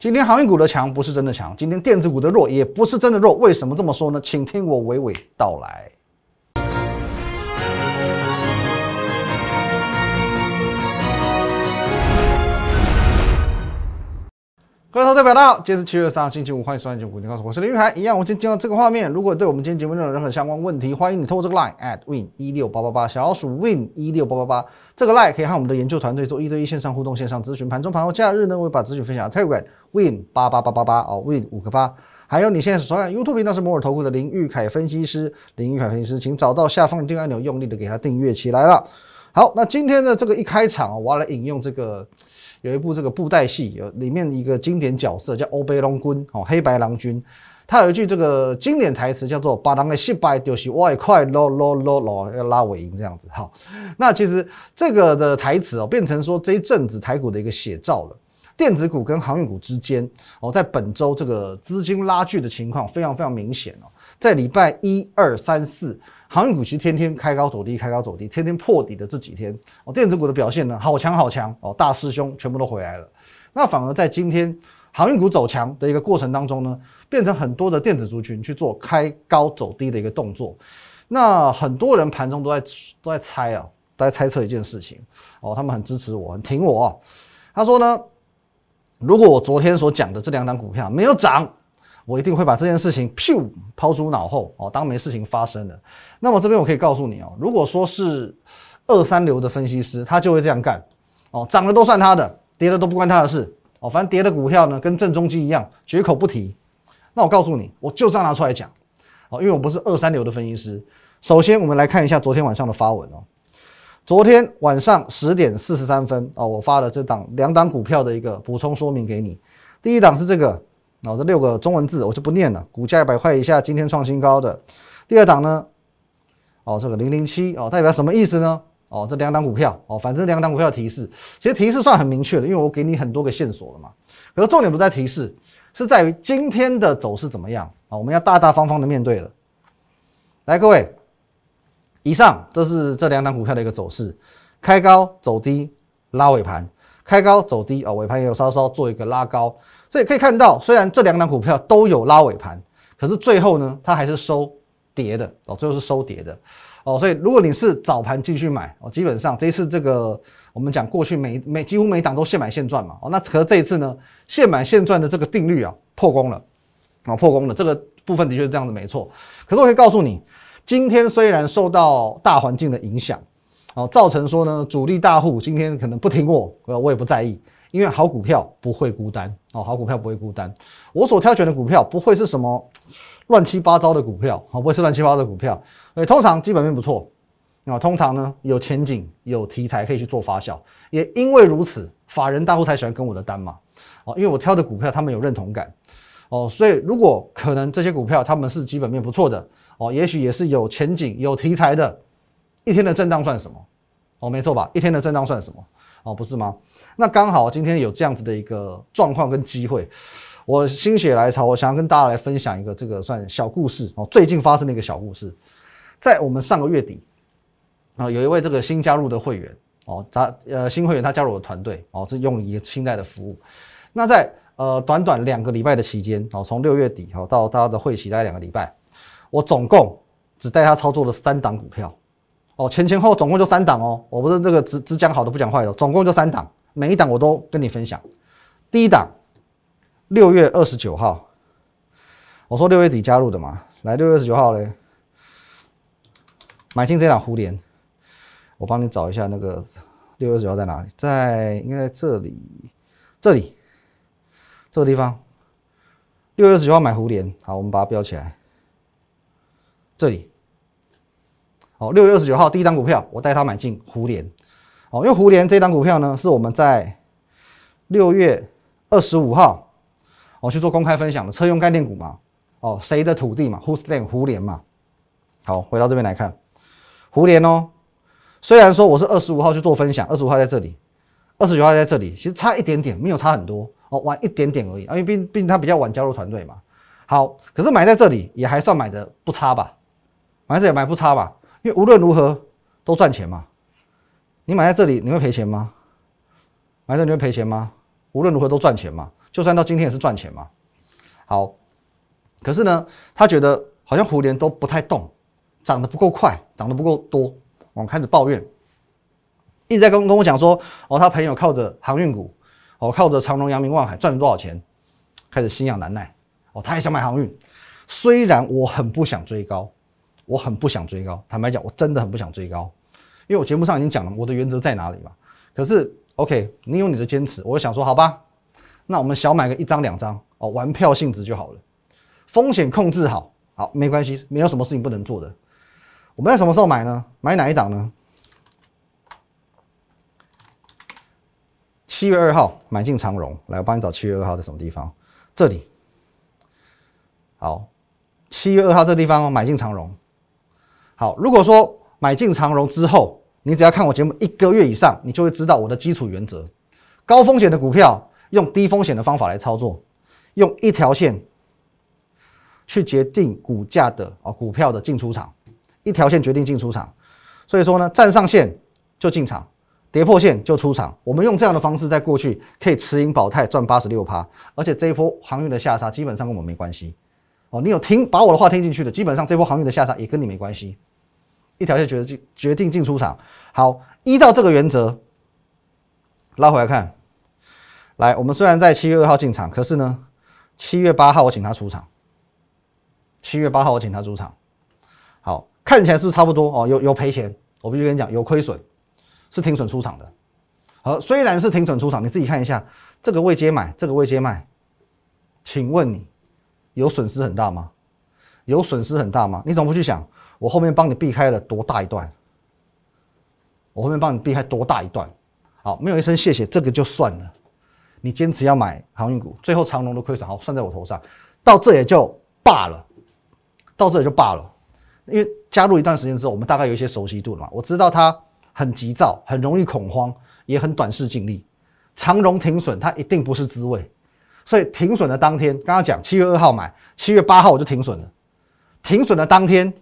今天航运股的强不是真的强，今天电子股的弱也不是真的弱。为什么这么说呢？请听我娓娓道来。各位投资者，大好，今天是七月三号，星期五，欢迎收看《九股你告诉我是林玉海。一样，我先进到这个画面。如果对我们今天节目内容有任何相关问题，欢迎你透过这个 line at win 一六八八八小老鼠 win 一六八八八这个 line 可以和我们的研究团队做一对一线上互动、线上咨询。盘中、盘后、假日呢，我会把资讯分享到 Telegram win 八八八八八哦，win 五个八。还有你现在所看 YouTube 频道是摩尔投顾的林玉凯分析师，林玉凯分析师，请找到下方的订阅按钮，用力的给他订阅起来了。好，那今天的这个一开场哦，我要来引用这个。有一部这个布袋戏，有里面一个经典角色叫欧贝龙君哦，黑白郎君，他有一句这个经典台词叫做“把人的失败丢弃，外快捞捞捞捞要拉尾音”这样子。好，那其实这个的台词哦，变成说这一阵子台股的一个写照了。电子股跟航运股之间哦，在本周这个资金拉锯的情况非常非常明显哦，在礼拜一二三四。航运股其实天天开高走低，开高走低，天天破底的这几天哦，电子股的表现呢，好强好强哦，大师兄全部都回来了。那反而在今天航运股走强的一个过程当中呢，变成很多的电子族群去做开高走低的一个动作。那很多人盘中都在都在猜啊，都在猜测一件事情哦，他们很支持我，很挺我。他说呢，如果我昨天所讲的这两档股票没有涨。我一定会把这件事情噗抛诸脑后哦，当没事情发生了。那么这边我可以告诉你哦，如果说是二三流的分析师，他就会这样干哦，涨的都算他的，跌的都不关他的事哦。反正跌的股票呢，跟正中基一样，绝口不提。那我告诉你，我就是要拿出来讲哦，因为我不是二三流的分析师。首先，我们来看一下昨天晚上的发文哦。昨天晚上十点四十三分哦，我发了这档两档股票的一个补充说明给你。第一档是这个。哦，这六个中文字我就不念了。股价一百块以下，今天创新高的。第二档呢？哦，这个零零七哦，代表什么意思呢？哦，这两档股票哦，反正两档股票提示，其实提示算很明确的，因为我给你很多个线索了嘛。可是重点不在提示，是在于今天的走势怎么样啊？我们要大大方方的面对了。来，各位，以上这是这两档股票的一个走势，开高走低，拉尾盘，开高走低哦，尾盘也有稍稍做一个拉高。所以可以看到，虽然这两档股票都有拉尾盘，可是最后呢，它还是收跌的哦，最后是收跌的哦。所以如果你是早盘进去买哦，基本上这一次这个我们讲过去每每几乎每档都现买现赚嘛哦，那可是这一次呢，现买现赚的这个定律啊破功了啊破功了，这个部分的确是这样子没错。可是我可以告诉你，今天虽然受到大环境的影响哦，造成说呢主力大户今天可能不听我，我也不在意。因为好股票不会孤单哦，好股票不会孤单。我所挑选的股票不会是什么乱七八糟的股票，好，不会是乱七八糟的股票。所以通常基本面不错啊，通常呢有前景、有题材可以去做发酵。也因为如此，法人大户才喜欢跟我的单嘛。哦，因为我挑的股票他们有认同感哦，所以如果可能这些股票他们是基本面不错的哦，也许也是有前景、有题材的，一天的震荡算什么？哦，没错吧？一天的震荡算什么？哦，不是吗？那刚好今天有这样子的一个状况跟机会，我心血来潮，我想要跟大家来分享一个这个算小故事哦。最近发生的一个小故事，在我们上个月底啊，有一位这个新加入的会员哦，他呃新会员他加入我的团队哦，是用一个信贷的服务。那在呃短短两个礼拜的期间哦，从六月底哦到他的会期大概两个礼拜，我总共只带他操作了三档股票哦，前前后总共就三档哦，我不是这个只只讲好的不讲坏的，总共就三档。每一档我都跟你分享。第一档，六月二十九号，我说六月底加入的嘛，来六月二十九号嘞，买进这档蝴联，我帮你找一下那个六月二十九号在哪里，在应该在这里，这里，这个地方，六月二十九号买湖联，好，我们把它标起来，这里，好，六月二十九号第一档股票，我带他买进湖联。哦，因为胡联这张股票呢，是我们在六月二十五号我去做公开分享的车用概念股嘛。哦，谁的土地嘛？Who's land？胡联嘛。好，回到这边来看，胡联哦。虽然说我是二十五号去做分享，二十五号在这里，二十九号在这里，其实差一点点，没有差很多哦，晚一点点而已。因为毕毕竟他比较晚加入团队嘛。好，可是买在这里也还算买的不差吧？买这也买不差吧？因为无论如何都赚钱嘛。你买在这里，你会赔钱吗？买这你会赔钱吗？无论如何都赚钱嘛。就算到今天也是赚钱嘛。好，可是呢，他觉得好像胡联都不太动，涨得不够快，涨得不够多，我开始抱怨，一直在跟跟我讲说，哦，他朋友靠着航运股，哦，靠着长荣、阳明、万海赚了多少钱，开始心痒难耐，哦，他也想买航运，虽然我很不想追高，我很不想追高，坦白讲，我真的很不想追高，因为我节目上已经讲了我的原则在哪里嘛。可是，OK，你有你的坚持，我就想说，好吧，那我们小买个一张两张。哦，玩票性质就好了，风险控制好，好没关系，没有什么事情不能做的。我们在什么时候买呢？买哪一档呢？七月二号买进长荣，来，我帮你找七月二号在什么地方？这里。好，七月二号这地方，买进长荣。好，如果说买进长荣之后，你只要看我节目一个月以上，你就会知道我的基础原则：高风险的股票用低风险的方法来操作。用一条线去决定股价的哦，股票的进出场，一条线决定进出场，所以说呢，站上线就进场，跌破线就出场。我们用这样的方式，在过去可以持盈保泰赚八十六趴，而且这一波航运的下杀基本上跟我们没关系哦。你有听把我的话听进去的，基本上这波航运的下杀也跟你没关系。一条线决定决定进出场，好，依照这个原则拉回来看，来，我们虽然在七月二号进场，可是呢。七月八号我请他出场，七月八号我请他出场，好，看起来是差不多哦，有有赔钱，我必须跟你讲有亏损，是停损出场的。好，虽然是停损出场，你自己看一下这个未接买，这个未接卖，请问你有损失很大吗？有损失很大吗？你怎么不去想我后面帮你避开了多大一段？我后面帮你避开多大一段？好，没有一声谢谢，这个就算了。你坚持要买航运股，最后长龙都亏损，好算在我头上，到这也就罢了，到这也就罢了。因为加入一段时间之后，我们大概有一些熟悉度了嘛，我知道它很急躁，很容易恐慌，也很短视尽力。长荣停损，它一定不是滋味，所以停损的当天，刚刚讲七月二号买，七月八号我就停损了。停损的当天，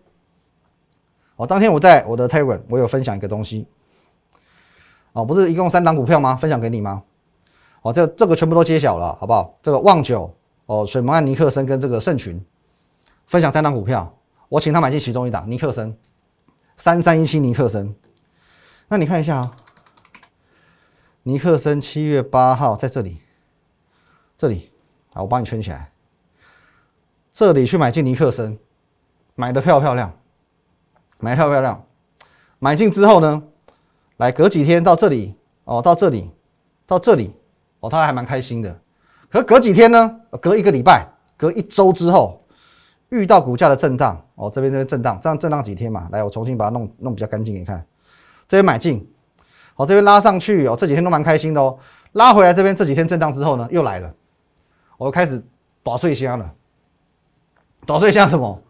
哦，当天我在我的 Telegram 我有分享一个东西，哦，不是一共三档股票吗？分享给你吗？哦，这这个全部都揭晓了，好不好？这个旺九哦，水蒙案尼克森跟这个盛群分享三档股票，我请他买进其中一档尼克森三三一七尼克森。那你看一下啊，尼克森七月八号在这里，这里啊，我帮你圈起来，这里去买进尼克森，买的漂不漂亮？买漂不漂亮？买进之后呢，来隔几天到这里哦，到这里，到这里。哦，他还蛮开心的，可隔几天呢？隔一个礼拜，隔一周之后，遇到股价的震荡。哦，这边这边震荡，这样震荡几天嘛？来，我重新把它弄弄比较干净你看。这边买进，好，这边拉上去哦，这几天都蛮开心的哦。拉回来这边这几天震荡之后呢，又来了，我开始打碎香了。打碎香什么？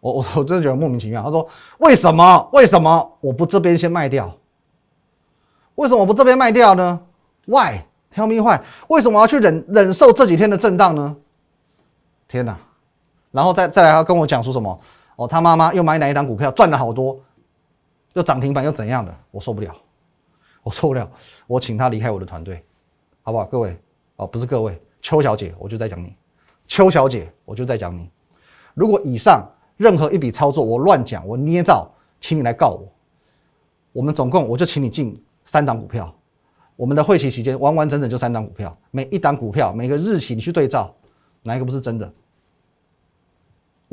我我我真的觉得莫名其妙。他说：为什么？为什么我不这边先卖掉？为什么我不这边卖掉呢？Why？Tell me why？，为什么要去忍忍受这几天的震荡呢？天哪！然后再再来，他跟我讲说什么？哦，他妈妈又买哪一档股票赚了好多，又涨停板又怎样的？我受不了，我受不了，我请他离开我的团队，好不好？各位哦，不是各位，邱小姐，我就在讲你，邱小姐，我就在讲你。如果以上任何一笔操作我乱讲，我捏造，请你来告我。我们总共我就请你进三档股票。我们的会期期间完完整整就三档股票，每一档股票每个日期你去对照，哪一个不是真的？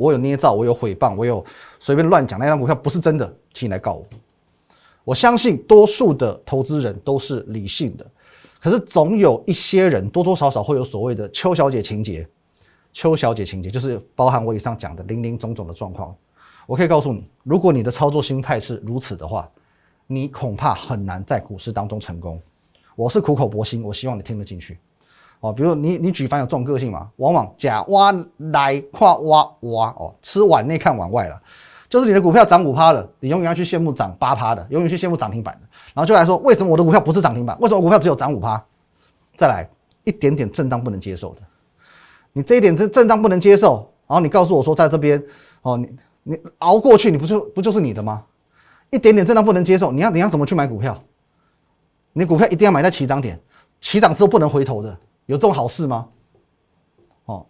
我有捏造，我有诽谤，我有随便乱讲，那张股票不是真的，请你来告我。我相信多数的投资人都是理性的，可是总有一些人多多少少会有所谓的邱小姐情节。邱小姐情节就是包含我以上讲的零零总总的状况。我可以告诉你，如果你的操作心态是如此的话，你恐怕很难在股市当中成功。我是苦口婆心，我希望你听得进去，哦，比如你你举凡有这种个性嘛，往往假挖来跨挖挖哦，吃碗内看碗外了，就是你的股票涨五趴了，你永远要去羡慕涨八趴的，永远去羡慕涨停板的，然后就来说为什么我的股票不是涨停板，为什么股票只有涨五趴？再来一点点震荡不能接受的，你这一点震震荡不能接受，然后你告诉我说在这边哦，你你熬过去，你不就不就是你的吗？一点点震荡不能接受，你要你要怎么去买股票？你股票一定要买在起涨点，起涨之后不能回头的，有这种好事吗？哦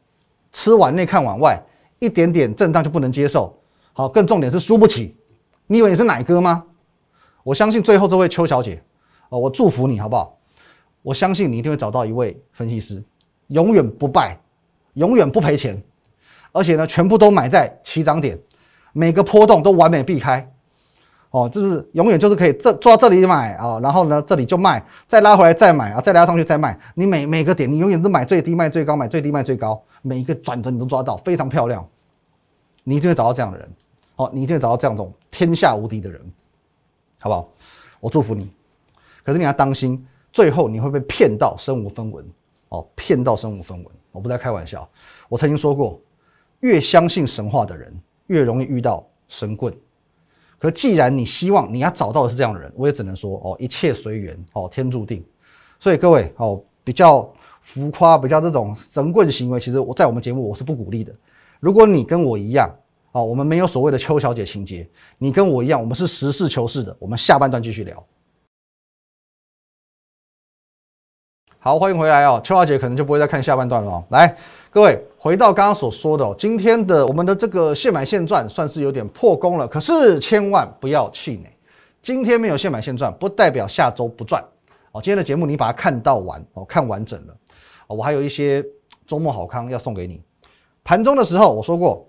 吃碗内看碗外，一点点震荡就不能接受。好，更重点是输不起。你以为你是奶哥吗？我相信最后这位邱小姐，哦，我祝福你好不好？我相信你一定会找到一位分析师，永远不败，永远不赔钱，而且呢，全部都买在起涨点，每个波动都完美避开。哦，就是永远就是可以这做到这里买啊，然后呢这里就卖，再拉回来再买啊，再拉上去再卖。你每每个点你永远都买最低卖最高，买最低卖最高，每一个转折你都抓到，非常漂亮。你一定会找到这样的人，哦，你一定会找到这样种天下无敌的人，好不好？我祝福你。可是你要当心，最后你会被骗到身无分文哦，骗到身无分文。我不在开玩笑，我曾经说过，越相信神话的人，越容易遇到神棍。可既然你希望你要找到的是这样的人，我也只能说哦，一切随缘哦，天注定。所以各位哦，比较浮夸、比较这种神棍行为，其实我在我们节目我是不鼓励的。如果你跟我一样哦，我们没有所谓的邱小姐情节，你跟我一样，我们是实事求是的。我们下半段继续聊。好，欢迎回来哦，邱小姐可能就不会再看下半段了哦，来。各位回到刚刚所说的哦，今天的我们的这个现买现赚算是有点破功了，可是千万不要气馁，今天没有现买现赚，不代表下周不赚哦。今天的节目你把它看到完哦，看完整了哦，我还有一些周末好康要送给你。盘中的时候我说过，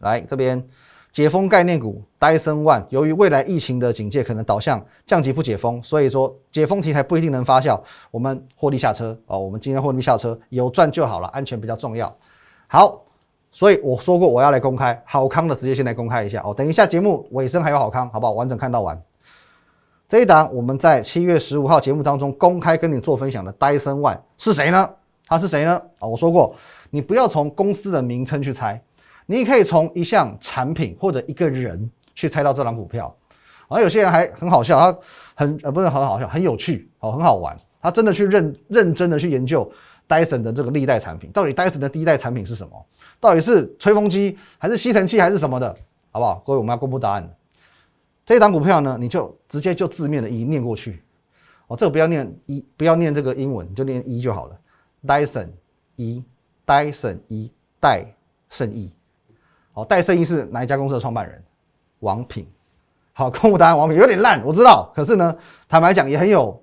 来这边。解封概念股戴森万，由于未来疫情的警戒可能导向降级不解封，所以说解封题材不一定能发酵，我们获利下车哦。我们今天获利下车，有赚就好了，安全比较重要。好，所以我说过我要来公开好康的，直接先来公开一下哦。等一下节目尾声还有好康，好不好？完整看到完。这一档我们在七月十五号节目当中公开跟你做分享的戴森万是谁呢？他是谁呢？啊，我说过你不要从公司的名称去猜。你可以从一项产品或者一个人去猜到这张股票，而有些人还很好笑，他很呃不是很好笑，很有趣哦，很好玩。他真的去认认真的去研究戴森的这个历代产品，到底戴森的第一代产品是什么？到底是吹风机还是吸尘器还是什么的？好不好？各位，我们要公布答案。这一档股票呢，你就直接就字面的一念过去哦，这个不要念一，不要念这个英文，你就念一就好了。戴森一，戴森一，戴胜一。好，戴胜义是哪一家公司的创办人？王品。好，公布答案，王品有点烂，我知道。可是呢，坦白讲也很有，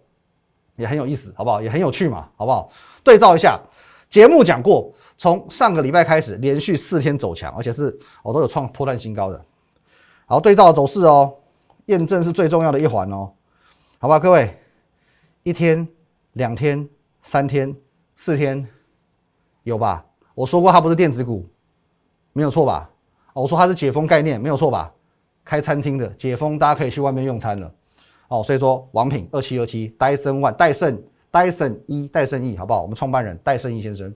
也很有意思，好不好？也很有趣嘛，好不好？对照一下，节目讲过，从上个礼拜开始连续四天走强，而且是我都有创破断新高的。好，对照走势哦，验证是最重要的一环哦，好吧，各位，一天、两天、三天、四天，有吧？我说过它不是电子股，没有错吧？我说它是解封概念，没有错吧？开餐厅的解封，大家可以去外面用餐了。哦，所以说王品二七二七戴森万戴森戴森一戴森一，好不好？我们创办人戴森一先生。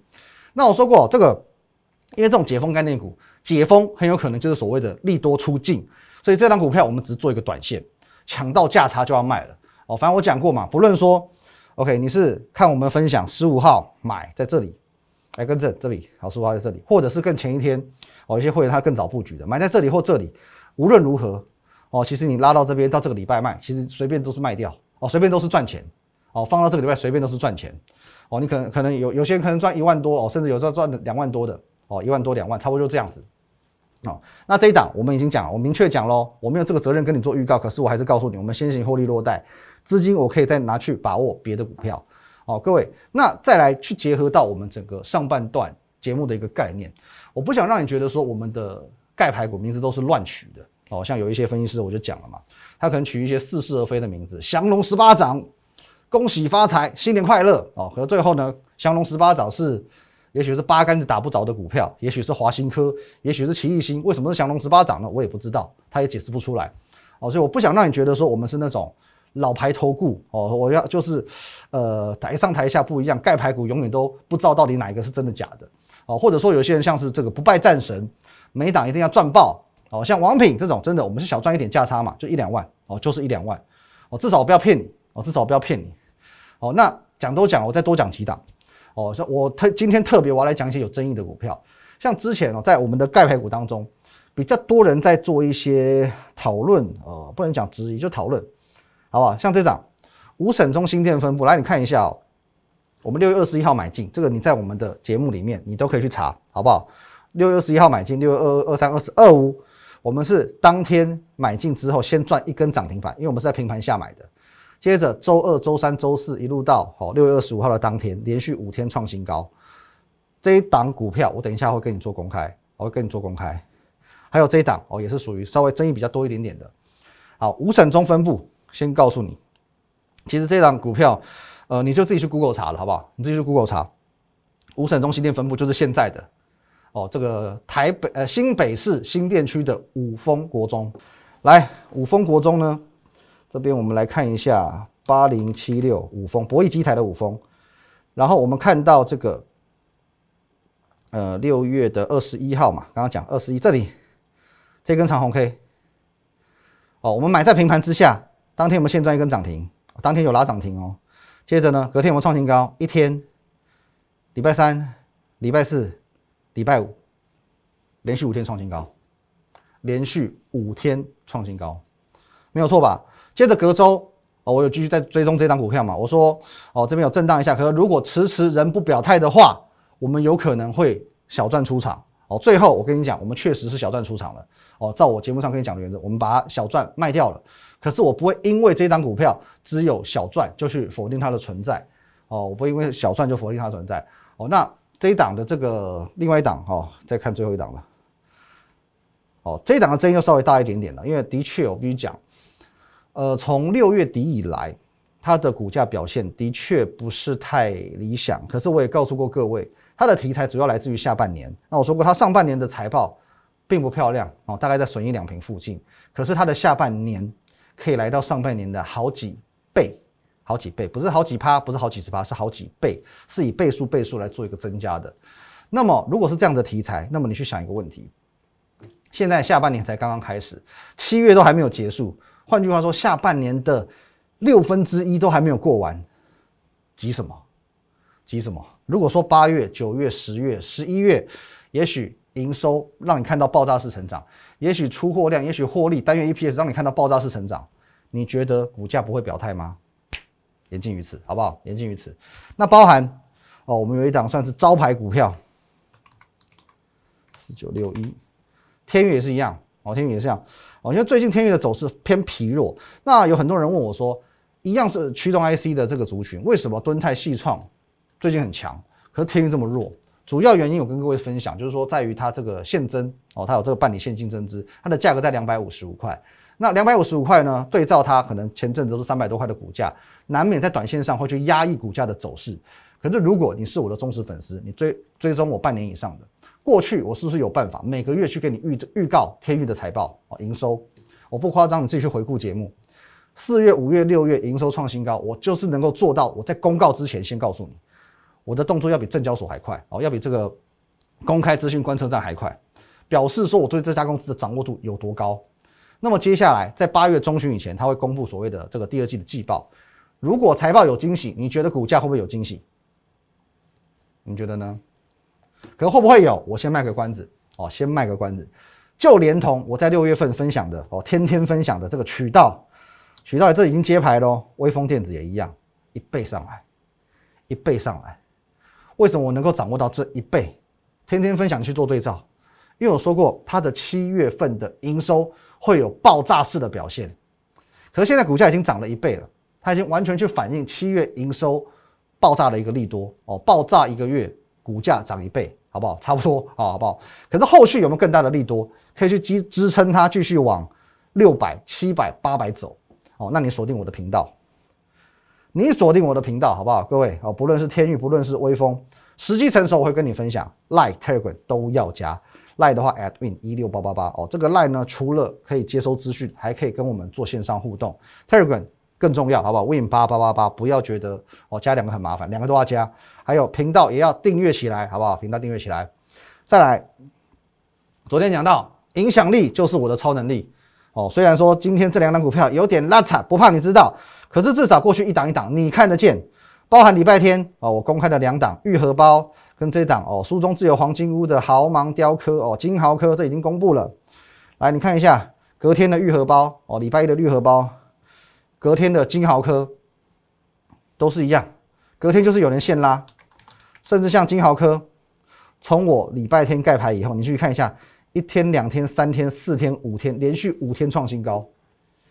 那我说过这个，因为这种解封概念股，解封很有可能就是所谓的利多出尽，所以这张股票我们只做一个短线，抢到价差就要卖了。哦，反正我讲过嘛，不论说，OK，你是看我们分享十五号买在这里，来跟这这里，好，十五号在这里，或者是更前一天。哦，有些会员他更早布局的，买在这里或这里，无论如何，哦，其实你拉到这边到这个礼拜卖，其实随便都是卖掉，哦，随便都是赚钱，哦，放到这个礼拜随便都是赚钱，哦，你可能可能有有些人可能赚一万多，哦，甚至有时候赚两万多的，哦，一万多两万，差不多就这样子，哦，那这一档我们已经讲，我明确讲喽，我没有这个责任跟你做预告，可是我还是告诉你，我们先行获利落袋，资金我可以再拿去把握别的股票，好，各位，那再来去结合到我们整个上半段。节目的一个概念，我不想让你觉得说我们的盖牌股名字都是乱取的哦，像有一些分析师我就讲了嘛，他可能取一些似是而非的名字，降龙十八掌，恭喜发财，新年快乐哦，可最后呢，降龙十八掌是，也许是八竿子打不着的股票，也许是华新科，也许是奇异星，为什么是降龙十八掌呢？我也不知道，他也解释不出来哦，所以我不想让你觉得说我们是那种老牌投顾哦，我要就是，呃，台上台下不一样，盖牌股永远都不知道到底哪一个是真的假的。哦，或者说有些人像是这个不败战神，每档一定要赚爆哦。像王品这种，真的我们是小赚一点价差嘛，就一两万哦，就是一两万哦，至少我不要骗你哦，至少我不要骗你哦。那讲都讲，我再多讲几档哦。像我特今天特别我要来讲一些有争议的股票，像之前哦，在我们的盖牌股当中，比较多人在做一些讨论呃，不能讲质疑，就讨论好不好？像这张五省中心店分布，来你看一下哦，我们六月二十一号买进，这个你在我们的节目里面你都可以去查，好不好？六月二十一号买进，六月二二二三二四二五，我们是当天买进之后先赚一根涨停板，因为我们是在平盘下买的。接着周二、周三、周四一路到好六月二十五号的当天，连续五天创新高。这一档股票我等一下会跟你做公开，我会跟你做公开。还有这一档哦，也是属于稍微争议比较多一点点的。好，五省中分布，先告诉你，其实这档股票，呃，你就自己去 Google 查了，好不好？你自己去 Google 查，五省中心店分布就是现在的。哦，这个台北呃新北市新店区的五峰国中，来五峰国中呢，这边我们来看一下八零七六五峰博弈机台的五峰，然后我们看到这个，呃六月的二十一号嘛，刚刚讲二十一这里这根长红 K，哦，我们买在平盘之下，当天我们现赚一根涨停，当天有拉涨停哦，接着呢隔天我们创新高，一天，礼拜三、礼拜四。礼拜五连续五天创新高，连续五天创新高，没有错吧？接着隔周哦，我有继续在追踪这张股票嘛？我说哦，这边有震荡一下，可是如果迟迟人不表态的话，我们有可能会小赚出场哦。最后我跟你讲，我们确实是小赚出场了哦。照我节目上跟你讲的原则，我们把小赚卖掉了。可是我不会因为这张股票只有小赚就去否定它的存在哦，我不会因为小赚就否定它的存在哦。那。这一档的这个另外一档哦，再看最后一档了。哦，这一档的争议又稍微大一点点了，因为的确我必须讲，呃，从六月底以来，它的股价表现的确不是太理想。可是我也告诉过各位，它的题材主要来自于下半年。那我说过，它上半年的财报并不漂亮哦，大概在损益两平附近。可是它的下半年可以来到上半年的好几倍。好几倍，不是好几趴，不是好几十趴，是好几倍，是以倍数倍数来做一个增加的。那么，如果是这样的题材，那么你去想一个问题：现在下半年才刚刚开始，七月都还没有结束，换句话说，下半年的六分之一都还没有过完，急什么？急什么？如果说八月、九月、十月、十一月，也许营收让你看到爆炸式成长，也许出货量，也许获利单月 EPS 让你看到爆炸式成长，你觉得股价不会表态吗？言尽于此，好不好？言尽于此。那包含哦，我们有一档算是招牌股票，四九六一，天宇也是一样哦，天宇也是一样哦。因为最近天宇的走势偏疲弱，那有很多人问我说，一样是驱动 IC 的这个族群，为什么敦泰细创最近很强，可是天宇这么弱？主要原因我跟各位分享，就是说在于它这个现增哦，它有这个办理现金增资，它的价格在两百五十五块。那两百五十五块呢？对照它可能前阵子都是三百多块的股价，难免在短线上会去压抑股价的走势。可是如果你是我的忠实粉丝，你追追踪我半年以上的，过去我是不是有办法每个月去给你预预告天域的财报啊营收？我不夸张，你自己去回顾节目，四月、五月、六月营收创新高，我就是能够做到。我在公告之前先告诉你，我的动作要比证交所还快哦，要比这个公开资讯观测站还快，表示说我对这家公司的掌握度有多高。那么接下来在八月中旬以前，他会公布所谓的这个第二季的季报。如果财报有惊喜，你觉得股价会不会有惊喜？你觉得呢？可会不会有？我先卖个关子哦，先卖个关子。就连同我在六月份分享的哦，天天分享的这个渠道，渠道这已经揭牌喽。微风电子也一样，一倍上来，一倍上来。为什么我能够掌握到这一倍？天天分享去做对照，因为我说过它的七月份的营收。会有爆炸式的表现，可是现在股价已经涨了一倍了，它已经完全去反映七月营收爆炸的一个利多哦，爆炸一个月股价涨一倍，好不好？差不多啊，好不好？可是后续有没有更大的利多可以去支支撑它继续往六百、七百、八百走？哦，那你锁定我的频道，你锁定我的频道好不好？各位哦，不论是天域，不论是微风，时机成熟我会跟你分享，Like Telegram 都要加。赖的话，at win 一六八八八哦，这个赖呢，除了可以接收资讯，还可以跟我们做线上互动。Telegram 更重要，好不好？win 八八八八，不要觉得哦，加两个很麻烦，两个都要加。还有频道也要订阅起来，好不好？频道订阅起来。再来，昨天讲到影响力就是我的超能力哦。虽然说今天这两档股票有点拉惨，不怕你知道，可是至少过去一档一档你看得见，包含礼拜天哦，我公开的两档玉荷包。跟这档哦，书中自有黄金屋的豪芒雕刻哦，金豪科这已经公布了。来，你看一下隔天的玉荷包哦，礼拜一的绿荷包，隔天的金豪科都是一样，隔天就是有人现拉，甚至像金豪科，从我礼拜天盖牌以后，你去看一下，一天、两天、三天、四天、五天，连续五天创新高，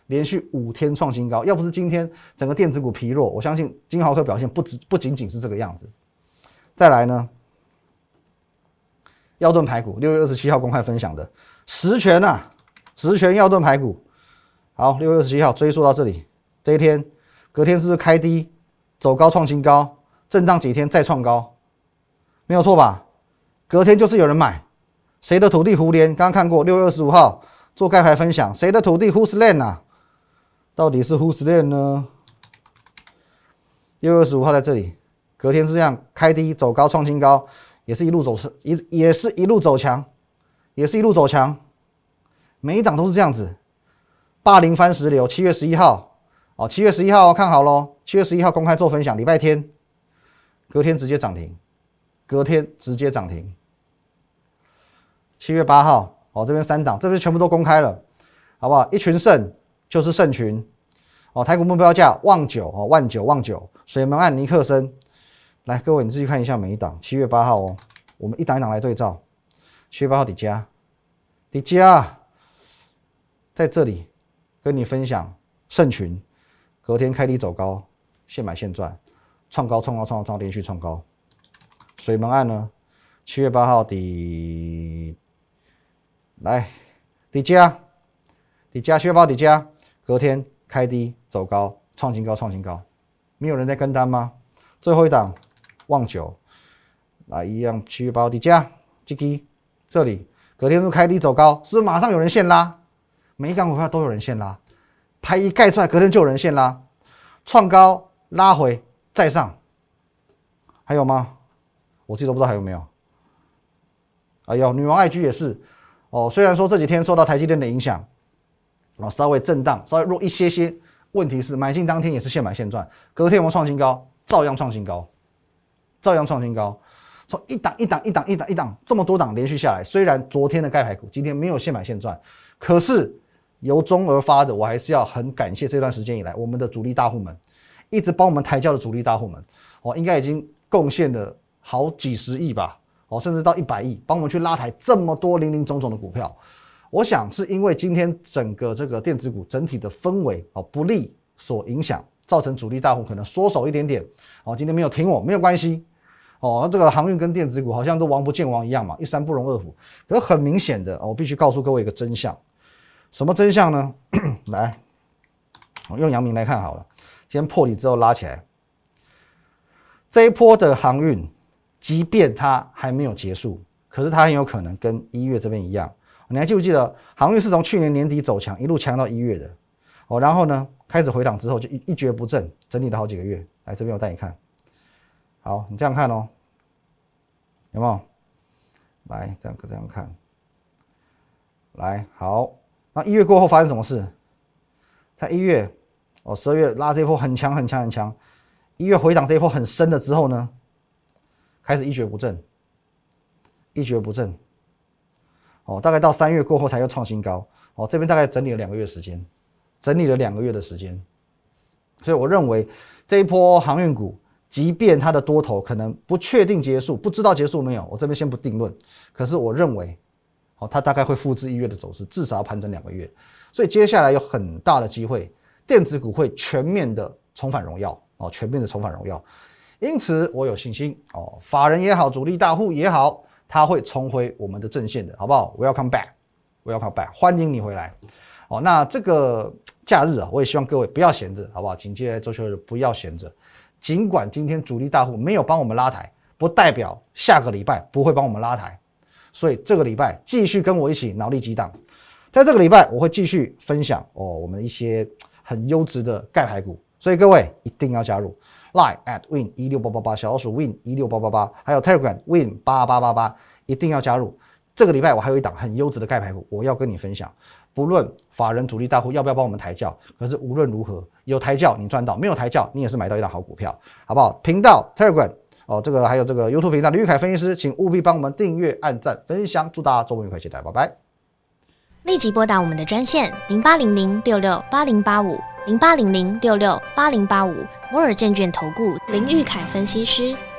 连续五天创新高。要不是今天整个电子股疲弱，我相信金豪科表现不止不仅仅是这个样子。再来呢，药盾排骨，六月二十七号公开分享的十全啊，十全药盾排骨。好，六月二十七号追溯到这里，这一天隔天是不是开低走高创新高，震荡几天再创高，没有错吧？隔天就是有人买，谁的土地胡连？刚刚看过六月二十五号做盖牌分享，谁的土地 Whose land 啊？到底是 Whose land 呢？六月二十五号在这里，隔天是这样开低走高创新高，也是一路走一也是一路走强，也是一路走强，每一档都是这样子。霸凌番石榴，七月十一号，哦，七月十一号看好喽，七月十一号公开做分享，礼拜天，隔天直接涨停，隔天直接涨停。七月八号，哦，这边三档，这边全部都公开了，好不好？一群胜就是胜群，哦，台股目标价万九，哦，万九万九，水门案尼克森，来，各位你自己看一下每一档，七月八号哦，我们一档一档来对照，七月八号底加，底加，在这里。跟你分享盛群，隔天开低走高，现买现赚，创高创高创高，连续创高。水门案呢？七月八号底来底加底加七月八底加，隔天开低走高，创新高创新高，没有人在跟单吗？最后一档望九来一样七月八号底加这低这里隔天又开低走高，是不是马上有人现拉？每一档股票都有人现拉，牌一盖出来，隔天就有人现拉，创高拉回再上，还有吗？我自己都不知道还有没有。哎呦，女王爱居也是哦，虽然说这几天受到台积电的影响，哦，稍微震荡，稍微弱一些些，问题是买进当天也是现买现赚，隔天我们创新高，照样创新高，照样创新高，从一档一档一档一档一档这么多档连续下来，虽然昨天的盖牌股今天没有现买现赚，可是。由衷而发的，我还是要很感谢这段时间以来我们的主力大户们，一直帮我们抬轿的主力大户们，哦，应该已经贡献了好几十亿吧，哦，甚至到一百亿，帮我们去拉抬这么多零零总总的股票。我想是因为今天整个这个电子股整体的氛围哦不利所影响，造成主力大户可能缩手一点点。哦，今天没有听我没有关系，哦，这个航运跟电子股好像都王不见王一样嘛，一山不容二虎。可是很明显的，我必须告诉各位一个真相。什么真相呢？来，我用阳明来看好了。今天破底之后拉起来，这一波的航运，即便它还没有结束，可是它很有可能跟一月这边一样。你还记不记得航运是从去年年底走强，一路强到一月的？哦，然后呢，开始回档之后就一一蹶不振，整理了好几个月。来这边我带你看，好，你这样看哦，有没有？来，这样这样看，来好。那一月过后发生什么事？在一月，哦，十二月拉这一波很强很强很强，一月回档这一波很深了之后呢，开始一蹶不振，一蹶不振，哦，大概到三月过后才又创新高，哦，这边大概整理了两个月时间，整理了两个月的时间，所以我认为这一波航运股，即便它的多头可能不确定结束，不知道结束没有，我这边先不定论，可是我认为。哦，它大概会复制一月的走势，至少要盘整两个月，所以接下来有很大的机会，电子股会全面的重返荣耀哦，全面的重返荣耀，因此我有信心哦，法人也好，主力大户也好，他会重回我们的阵线的，好不好？Welcome back，Welcome back，欢迎你回来哦。那这个假日啊，我也希望各位不要闲着，好不好？紧接着周休日不要闲着，尽管今天主力大户没有帮我们拉抬，不代表下个礼拜不会帮我们拉抬。所以这个礼拜继续跟我一起脑力激荡，在这个礼拜我会继续分享哦，我们一些很优质的钙牌股，所以各位一定要加入 line at win 一六八八八小老鼠 win 一六八八八，还有 telegram win 八八八八，一定要加入。这个礼拜我还有一档很优质的钙牌股，我要跟你分享。不论法人主力大户要不要帮我们抬轿，可是无论如何有抬轿你赚到，没有抬轿你也是买到一档好股票，好不好？频道 telegram。哦，这个还有这个 YouTube 频道的玉凯分析师，请务必帮我们订阅、按赞、分享，祝大家周末愉快，期待，拜拜。立即拨打我们的专线零八零零六六八零八五。零八零零六六八零八五摩尔证券投顾林玉凯分析师。